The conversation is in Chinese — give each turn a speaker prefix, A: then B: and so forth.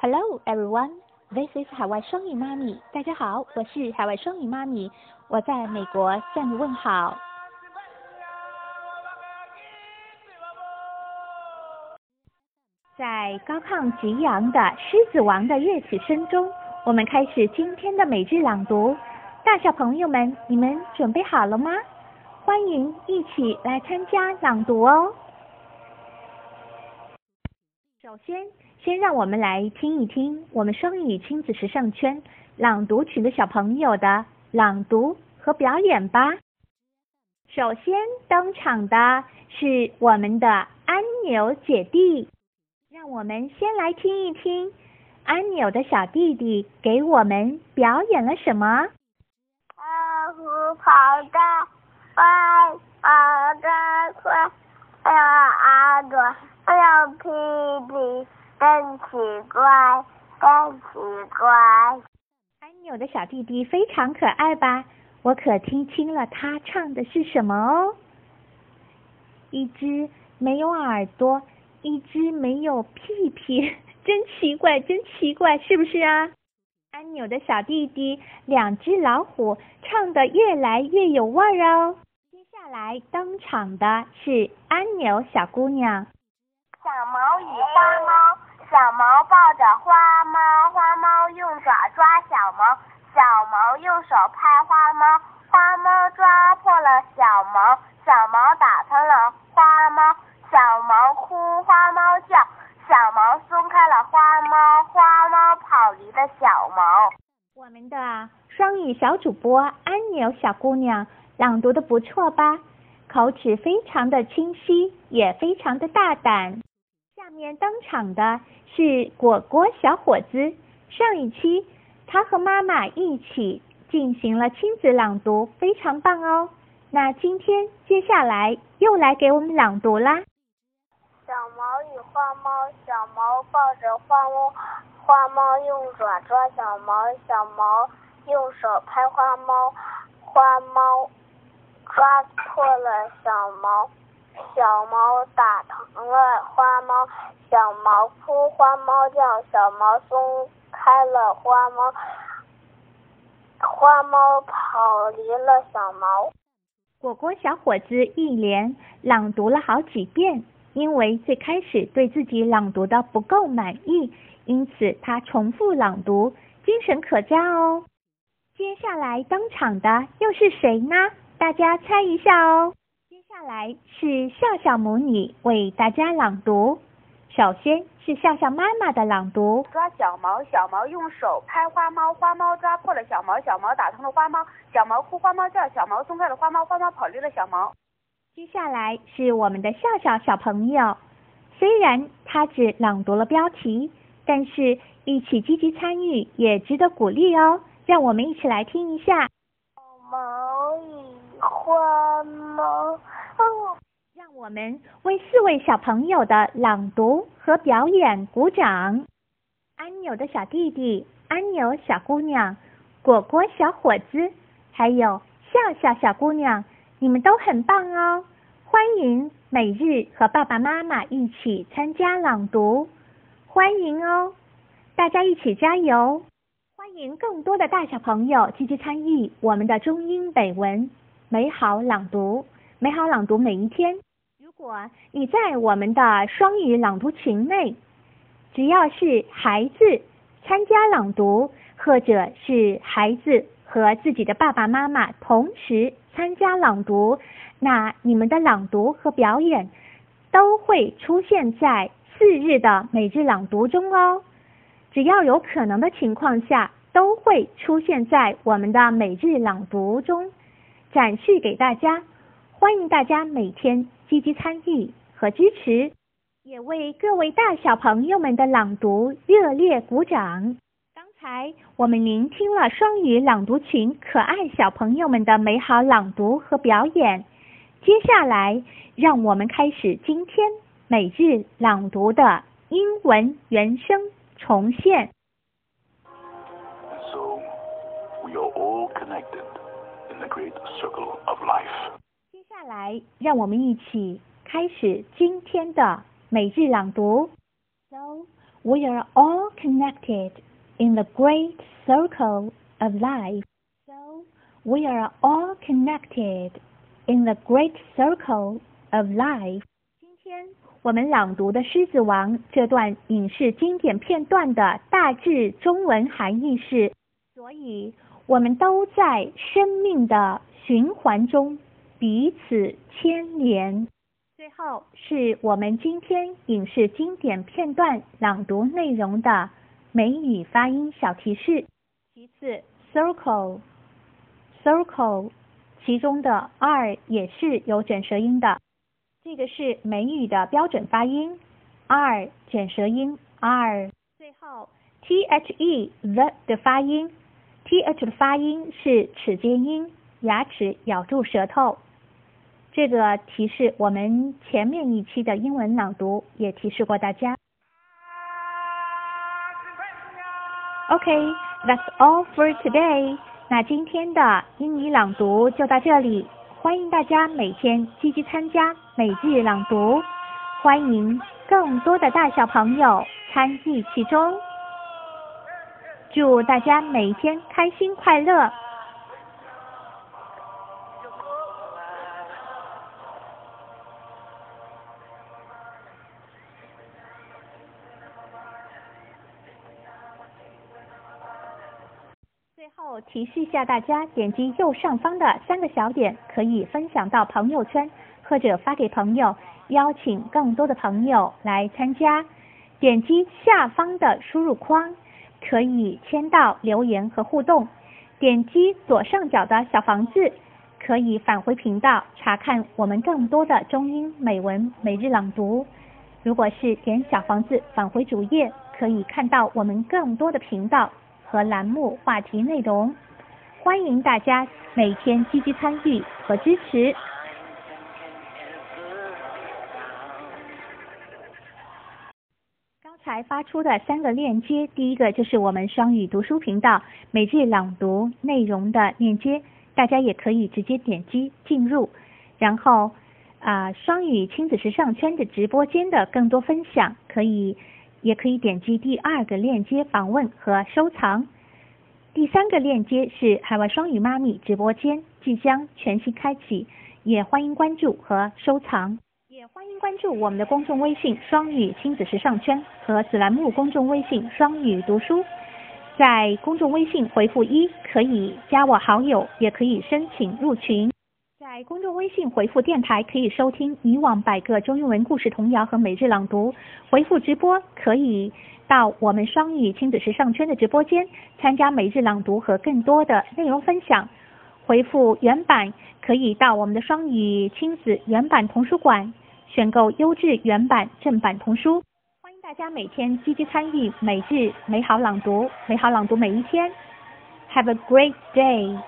A: Hello everyone, this is 海外双语妈咪。大家好，我是海外双语妈咪，我在美国向你问好。在高亢激昂的《狮子王》的乐曲声中，我们开始今天的每日朗读。大小朋友们，你们准备好了吗？欢迎一起来参加朗读哦。首先，先让我们来听一听我们双语亲子时尚圈朗读群的小朋友的朗读和表演吧。首先登场的是我们的安牛姐弟，让我们先来听一听安牛的小弟弟给我们表演了什么。
B: 老虎跑得快，跑得快，还有耳朵，还有屁屁，真奇怪，真奇怪。
A: 安牛的小弟弟非常可爱吧？我可听清了他唱的是什么哦。一只没有耳朵，一只没有屁屁，真奇怪，真奇怪，是不是啊？安牛的小弟弟，两只老虎唱的越来越有味儿哦。接下来登场的是安牛小姑娘。
B: 小毛与花猫，着花猫，花猫用爪抓小猫，小猫用手拍花猫，花猫抓破了小猫，小猫打疼了花猫，小猫哭，花猫叫，小猫松开了花猫，花猫跑离了小猫。
A: 我们的双语小主播安牛小姑娘朗读的不错吧？口齿非常的清晰，也非常的大胆。下面登场的是果果小伙子。上一期他和妈妈一起进行了亲子朗读，非常棒哦。那今天接下来又来给我们朗读啦。
B: 小毛与花猫，小毛抱着花猫，花猫用爪抓小毛，小毛用手拍花猫，花猫抓破了小毛，小猫打疼了花猫，小毛哭，花猫叫，小毛松开了花猫，花猫跑离了小毛。
A: 果果小伙子一连朗读了好几遍。因为最开始对自己朗读的不够满意，因此他重复朗读，精神可嘉哦。接下来登场的又是谁呢？大家猜一下哦。接下来是笑笑母女为大家朗读。首先是笑笑妈妈的朗读：
C: 抓小毛，小毛用手拍花猫，花猫抓破了小毛，小毛打疼了花猫，小毛哭，花猫叫，小毛松开了花猫，花猫跑离了小毛。
A: 接下来是我们的笑笑小朋友，虽然他只朗读了标题，但是一起积极参与也值得鼓励哦。让我们一起来听一下。
B: 小毛与花猫，
A: 让我们为四位小朋友的朗读和表演鼓掌。安牛的小弟弟，安牛小姑娘，果果小伙子，还有笑笑小姑娘。你们都很棒哦！欢迎每日和爸爸妈妈一起参加朗读，欢迎哦！大家一起加油！欢迎更多的大小朋友积极参与我们的中英美文美好朗读，美好朗读每一天。如果你在我们的双语朗读群内，只要是孩子参加朗读，或者是孩子和自己的爸爸妈妈同时。参加朗读，那你们的朗读和表演都会出现在四日的每日朗读中哦。只要有可能的情况下，都会出现在我们的每日朗读中，展示给大家。欢迎大家每天积极参与和支持，也为各位大小朋友们的朗读热烈鼓掌。刚才我们聆听了双语朗读群可爱小朋友们的美好朗读和表演，接下来让我们开始今天每日朗读的英文原声重现。
D: So we are all connected in the great circle of life.
A: 来让我们一起开始今天的每日朗读。So We are all connected in the great circle of life. So we are all connected in the great circle of life. 今天我们朗读的《狮子王》这段影视经典片段的大致中文含义是：所以我们都在生命的循环中彼此牵连。最后是我们今天影视经典片段朗读内容的美语发音小提示。其次，circle，circle，其中的 r 也是有卷舌音的。这个是美语的标准发音，r 卷舌音 r。最后，the the 的发音，th 的发音是齿间音，牙齿咬住舌头。这个提示我们前面一期的英文朗读也提示过大家。OK，that's all for today。那今天的英语朗读就到这里。欢迎大家每天积极参加每日朗读，欢迎更多的大小朋友参与其中。祝大家每天开心快乐！后提示一下大家，点击右上方的三个小点，可以分享到朋友圈或者发给朋友，邀请更多的朋友来参加。点击下方的输入框，可以签到、留言和互动。点击左上角的小房子，可以返回频道查看我们更多的中英美文每日朗读。如果是点小房子返回主页，可以看到我们更多的频道。和栏目话题内容，欢迎大家每天积极参与和支持。刚才发出的三个链接，第一个就是我们双语读书频道每日朗读内容的链接，大家也可以直接点击进入。然后啊，双语亲子时尚圈的直播间的更多分享可以。也可以点击第二个链接访问和收藏。第三个链接是海外双语妈咪直播间即将全新开启，也欢迎关注和收藏。也欢迎关注我们的公众微信“双语亲子时尚圈”和子栏目公众微信“双语读书”。在公众微信回复一可以加我好友，也可以申请入群。在公众微信回复“电台”可以收听以往百个中英文故事童谣和每日朗读；回复“直播”可以到我们双语亲子时尚圈的直播间参加每日朗读和更多的内容分享；回复“原版”可以到我们的双语亲子原版童书馆选购优质原版正版童书。欢迎大家每天积极参与每日美好朗读，美好朗读每一天。Have a great day.